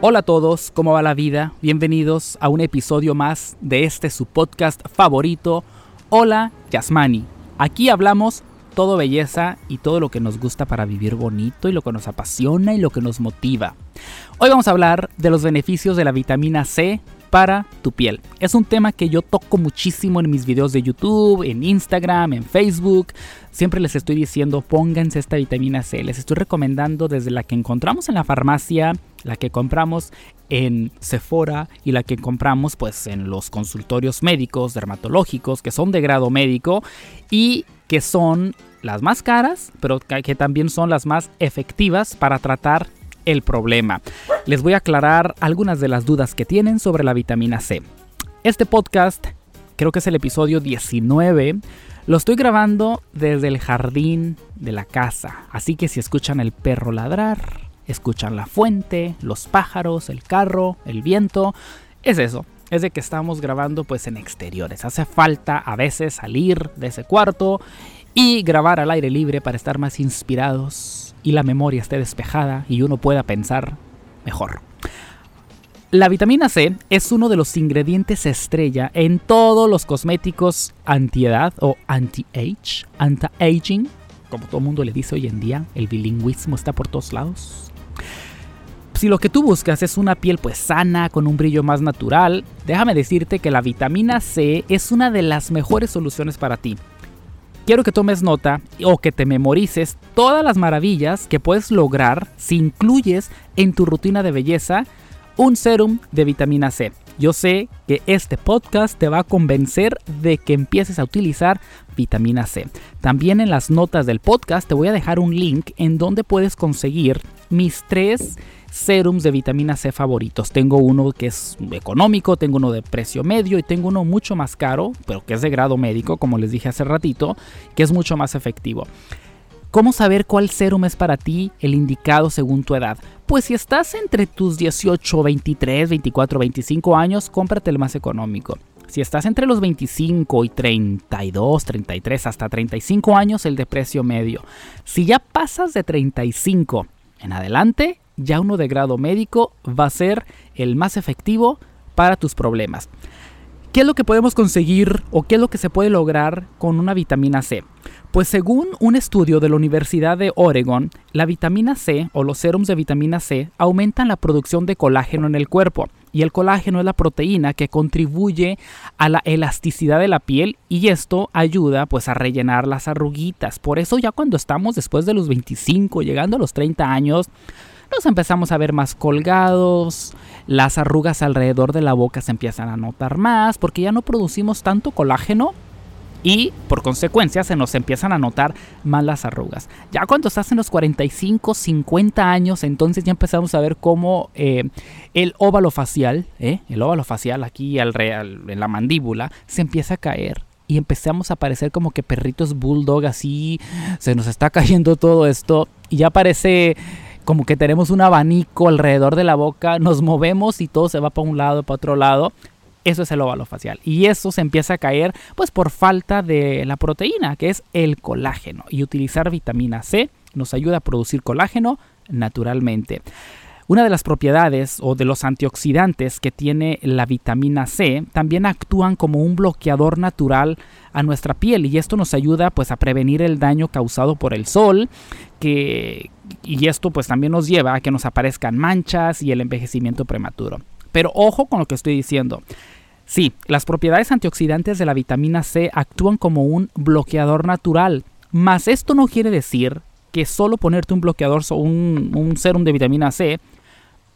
Hola a todos, ¿cómo va la vida? Bienvenidos a un episodio más de este su podcast favorito, Hola Yasmani. Aquí hablamos todo belleza y todo lo que nos gusta para vivir bonito y lo que nos apasiona y lo que nos motiva. Hoy vamos a hablar de los beneficios de la vitamina C para tu piel. Es un tema que yo toco muchísimo en mis videos de YouTube, en Instagram, en Facebook. Siempre les estoy diciendo pónganse esta vitamina C. Les estoy recomendando desde la que encontramos en la farmacia, la que compramos en Sephora y la que compramos pues en los consultorios médicos, dermatológicos, que son de grado médico y que son las más caras, pero que también son las más efectivas para tratar el problema. Les voy a aclarar algunas de las dudas que tienen sobre la vitamina C. Este podcast, creo que es el episodio 19, lo estoy grabando desde el jardín de la casa, así que si escuchan el perro ladrar, escuchan la fuente, los pájaros, el carro, el viento, es eso. Es de que estamos grabando pues en exteriores. Hace falta a veces salir de ese cuarto y grabar al aire libre para estar más inspirados y la memoria esté despejada y uno pueda pensar mejor. La vitamina C es uno de los ingredientes estrella en todos los cosméticos antiedad o anti-age, anti-aging, como todo el mundo le dice hoy en día, el bilingüismo está por todos lados. Si lo que tú buscas es una piel pues sana, con un brillo más natural, déjame decirte que la vitamina C es una de las mejores soluciones para ti quiero que tomes nota o que te memorices todas las maravillas que puedes lograr si incluyes en tu rutina de belleza un serum de vitamina C. Yo sé que este podcast te va a convencer de que empieces a utilizar vitamina C. También en las notas del podcast te voy a dejar un link en donde puedes conseguir mis tres serums de vitamina C favoritos. Tengo uno que es económico, tengo uno de precio medio y tengo uno mucho más caro, pero que es de grado médico, como les dije hace ratito, que es mucho más efectivo. ¿Cómo saber cuál serum es para ti el indicado según tu edad? Pues si estás entre tus 18, 23, 24, 25 años, cómprate el más económico. Si estás entre los 25 y 32, 33, hasta 35 años, el de precio medio. Si ya pasas de 35 en adelante, ya uno de grado médico va a ser el más efectivo para tus problemas. ¿Qué es lo que podemos conseguir o qué es lo que se puede lograr con una vitamina C? Pues según un estudio de la Universidad de Oregon, la vitamina C o los serums de vitamina C aumentan la producción de colágeno en el cuerpo. Y el colágeno es la proteína que contribuye a la elasticidad de la piel y esto ayuda pues a rellenar las arruguitas. Por eso ya cuando estamos después de los 25, llegando a los 30 años, nos empezamos a ver más colgados, las arrugas alrededor de la boca se empiezan a notar más porque ya no producimos tanto colágeno y por consecuencia se nos empiezan a notar más las arrugas. Ya cuando estás en los 45, 50 años, entonces ya empezamos a ver cómo eh, el óvalo facial, eh, el óvalo facial aquí al, en la mandíbula, se empieza a caer. Y empezamos a parecer como que perritos bulldog así, se nos está cayendo todo esto y ya parece como que tenemos un abanico alrededor de la boca, nos movemos y todo se va para un lado, para otro lado. Eso es el óvalo facial. Y eso se empieza a caer pues por falta de la proteína, que es el colágeno. Y utilizar vitamina C nos ayuda a producir colágeno naturalmente. Una de las propiedades o de los antioxidantes que tiene la vitamina C también actúan como un bloqueador natural a nuestra piel y esto nos ayuda pues a prevenir el daño causado por el sol que, y esto pues también nos lleva a que nos aparezcan manchas y el envejecimiento prematuro. Pero ojo con lo que estoy diciendo. Sí, las propiedades antioxidantes de la vitamina C actúan como un bloqueador natural, mas esto no quiere decir que solo ponerte un bloqueador o un, un serum de vitamina C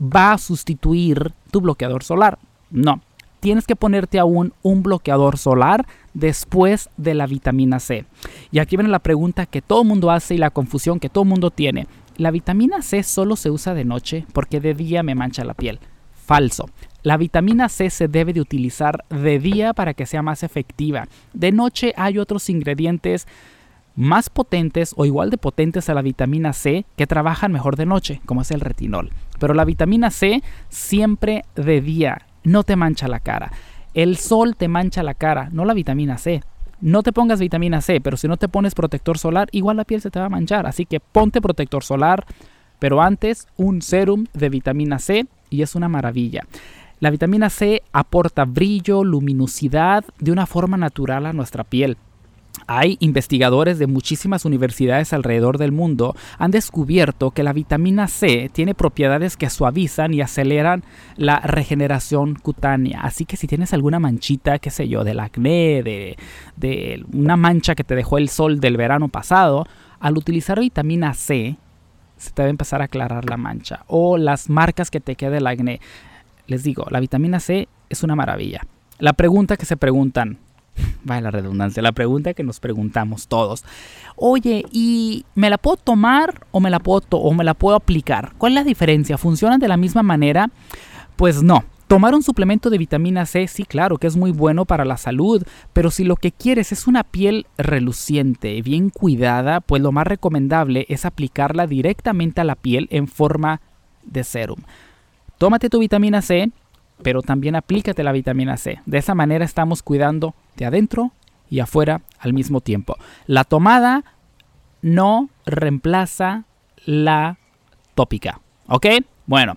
va a sustituir tu bloqueador solar. No, tienes que ponerte aún un bloqueador solar después de la vitamina C. Y aquí viene la pregunta que todo el mundo hace y la confusión que todo el mundo tiene. ¿La vitamina C solo se usa de noche porque de día me mancha la piel? Falso. La vitamina C se debe de utilizar de día para que sea más efectiva. De noche hay otros ingredientes más potentes o igual de potentes a la vitamina C que trabajan mejor de noche, como es el retinol. Pero la vitamina C siempre de día no te mancha la cara. El sol te mancha la cara, no la vitamina C. no te pongas vitamina C, pero si no te pones protector solar, igual la piel se te va a manchar. Así que ponte protector solar, pero antes un serum de vitamina C y es una maravilla. La vitamina C aporta brillo, luminosidad de una forma natural a nuestra piel. Hay investigadores de muchísimas universidades alrededor del mundo han descubierto que la vitamina C tiene propiedades que suavizan y aceleran la regeneración cutánea. Así que si tienes alguna manchita, qué sé yo, del acné, de, de una mancha que te dejó el sol del verano pasado, al utilizar vitamina C se te va a empezar a aclarar la mancha o las marcas que te quede el acné. Les digo, la vitamina C es una maravilla. La pregunta que se preguntan, vaya la redundancia, la pregunta que nos preguntamos todos. Oye, ¿y me la puedo tomar o me la puedo, o me la puedo aplicar? ¿Cuál es la diferencia? ¿Funcionan de la misma manera? Pues no. Tomar un suplemento de vitamina C, sí, claro, que es muy bueno para la salud, pero si lo que quieres es una piel reluciente, bien cuidada, pues lo más recomendable es aplicarla directamente a la piel en forma de serum. Tómate tu vitamina C, pero también aplícate la vitamina C. De esa manera estamos cuidando de adentro y afuera al mismo tiempo. La tomada no reemplaza la tópica. ¿Ok? Bueno,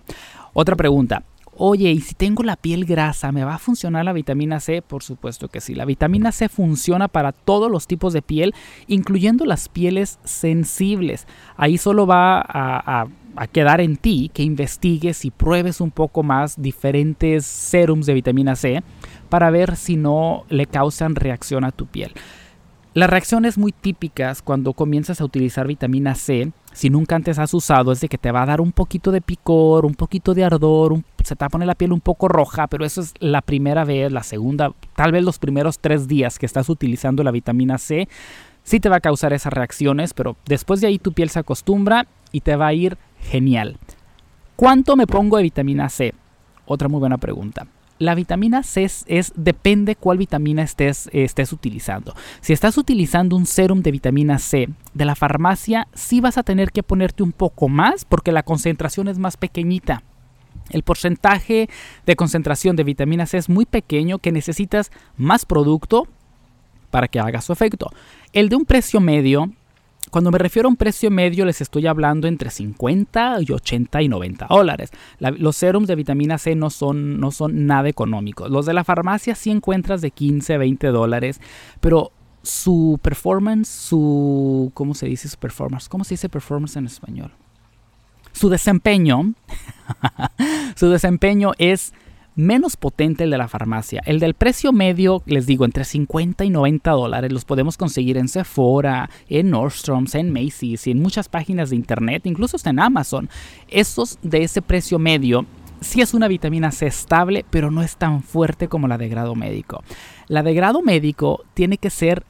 otra pregunta. Oye, ¿y si tengo la piel grasa, me va a funcionar la vitamina C? Por supuesto que sí. La vitamina C funciona para todos los tipos de piel, incluyendo las pieles sensibles. Ahí solo va a, a quedar en ti que investigues y pruebes un poco más diferentes serums de vitamina C para ver si no le causan reacción a tu piel. Las reacciones muy típicas cuando comienzas a utilizar vitamina C, si nunca antes has usado, es de que te va a dar un poquito de picor, un poquito de ardor, se te va a poner la piel un poco roja, pero eso es la primera vez, la segunda, tal vez los primeros tres días que estás utilizando la vitamina C, sí te va a causar esas reacciones, pero después de ahí tu piel se acostumbra y te va a ir genial. ¿Cuánto me pongo de vitamina C? Otra muy buena pregunta la vitamina C es, depende cuál vitamina estés, estés utilizando. Si estás utilizando un serum de vitamina C de la farmacia, sí vas a tener que ponerte un poco más porque la concentración es más pequeñita. El porcentaje de concentración de vitamina C es muy pequeño que necesitas más producto para que haga su efecto. El de un precio medio cuando me refiero a un precio medio, les estoy hablando entre 50 y 80 y 90 dólares. los serums de vitamina C no son, no son nada económicos. Los de la farmacia sí encuentras de 15, 20 dólares, pero su performance, su... ¿Cómo se dice su performance? ¿Cómo se dice performance en español? Su desempeño, su desempeño es menos potente el de la farmacia. El del precio medio, les digo, entre 50 y 90 dólares, los podemos conseguir en Sephora, en Nordstrom's, en Macy's y en muchas páginas de internet, incluso en Amazon. Estos de ese precio medio sí es una vitamina C estable, pero no es tan fuerte como la de grado médico. La de grado médico tiene que ser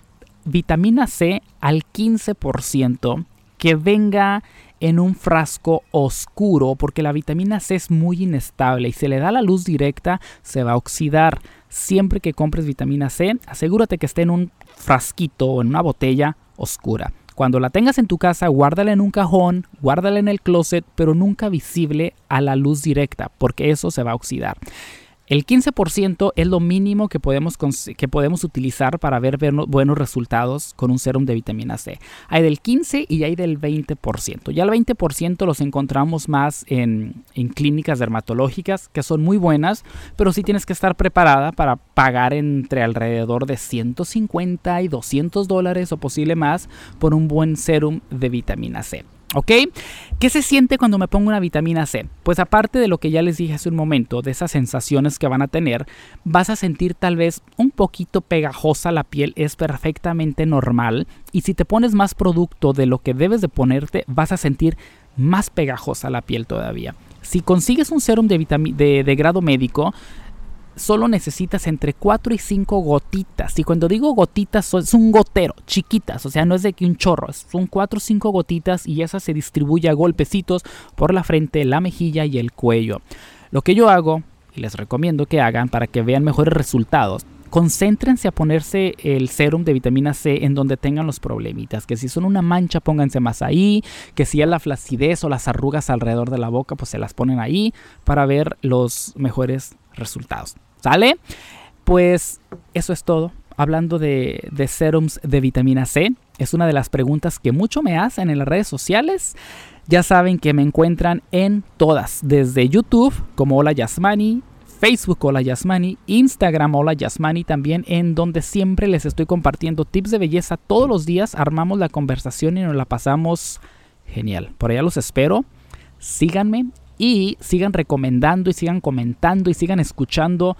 vitamina C al 15% que venga en un frasco oscuro porque la vitamina C es muy inestable y si le da la luz directa se va a oxidar. Siempre que compres vitamina C, asegúrate que esté en un frasquito o en una botella oscura. Cuando la tengas en tu casa, guárdala en un cajón, guárdala en el closet, pero nunca visible a la luz directa, porque eso se va a oxidar. El 15% es lo mínimo que podemos, que podemos utilizar para ver buenos resultados con un serum de vitamina C. Hay del 15 y hay del 20%. Ya el 20% los encontramos más en, en clínicas dermatológicas que son muy buenas, pero sí tienes que estar preparada para pagar entre alrededor de 150 y 200 dólares o posible más por un buen serum de vitamina C. ¿Ok? ¿Qué se siente cuando me pongo una vitamina C? Pues aparte de lo que ya les dije hace un momento, de esas sensaciones que van a tener, vas a sentir tal vez un poquito pegajosa la piel, es perfectamente normal. Y si te pones más producto de lo que debes de ponerte, vas a sentir más pegajosa la piel todavía. Si consigues un serum de, de, de grado médico, solo necesitas entre 4 y 5 gotitas. Y cuando digo gotitas, es un gotero, chiquitas, o sea, no es de que un chorro, son 4 o 5 gotitas y esa se distribuye a golpecitos por la frente, la mejilla y el cuello. Lo que yo hago, y les recomiendo que hagan para que vean mejores resultados, concéntrense a ponerse el serum de vitamina C en donde tengan los problemitas. Que si son una mancha, pónganse más ahí. Que si es la flacidez o las arrugas alrededor de la boca, pues se las ponen ahí para ver los mejores resultados. ¿Sale? Pues eso es todo. hablando de, serums de vitamina C. Es una de las preguntas que mucho me hacen en las redes sociales. Ya saben que me encuentran en todas, desde YouTube como Hola Yasmani, Facebook Hola Yasmani, Instagram Hola Yasmani también, en donde siempre les estoy compartiendo tips de belleza todos los días. Armamos la conversación y nos la pasamos genial. Por allá los espero. Síganme y sigan recomendando y sigan comentando y sigan escuchando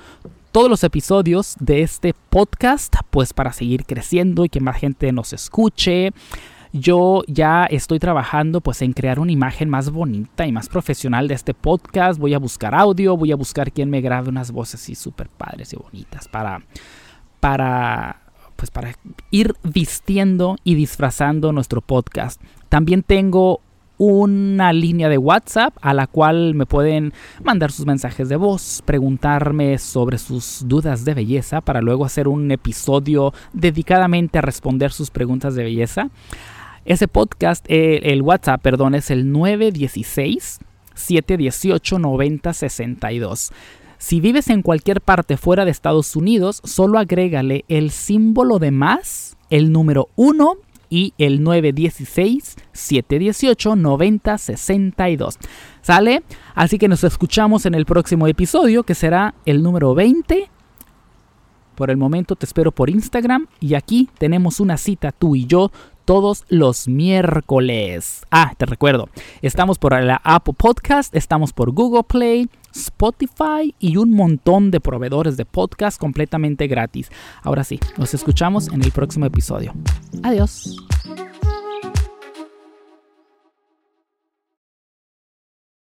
todos los episodios de este podcast, pues para seguir creciendo y que más gente nos escuche. Yo ya estoy trabajando pues en crear una imagen más bonita y más profesional de este podcast. Voy a buscar audio, voy a buscar quien me grabe unas voces así súper padres y bonitas para para pues para ir vistiendo y disfrazando nuestro podcast. También tengo una línea de WhatsApp a la cual me pueden mandar sus mensajes de voz, preguntarme sobre sus dudas de belleza para luego hacer un episodio dedicadamente a responder sus preguntas de belleza. Ese podcast, eh, el WhatsApp, perdón, es el 916 718 9062. Si vives en cualquier parte fuera de Estados Unidos, solo agrégale el símbolo de más, el número 1 y el 916-718-9062. ¿Sale? Así que nos escuchamos en el próximo episodio, que será el número 20. Por el momento te espero por Instagram y aquí tenemos una cita tú y yo todos los miércoles. Ah, te recuerdo, estamos por la Apple Podcast, estamos por Google Play, Spotify y un montón de proveedores de podcast completamente gratis. Ahora sí, nos escuchamos en el próximo episodio. Adiós.